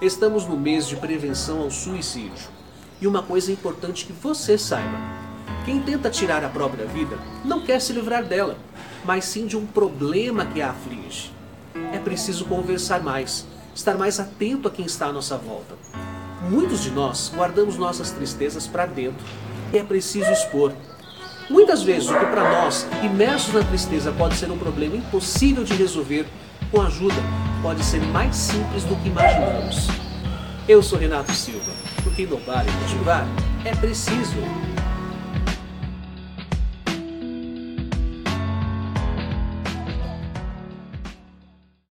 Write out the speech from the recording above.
Estamos no mês de prevenção ao suicídio. E uma coisa importante que você saiba: quem tenta tirar a própria vida não quer se livrar dela, mas sim de um problema que a aflige. É preciso conversar mais, estar mais atento a quem está à nossa volta. Muitos de nós guardamos nossas tristezas para dentro e é preciso expor. Muitas vezes o que para nós, imersos na tristeza, pode ser um problema impossível de resolver, com ajuda, pode ser mais simples do que imaginamos. Eu sou Renato Silva, porque inovar e motivar é preciso.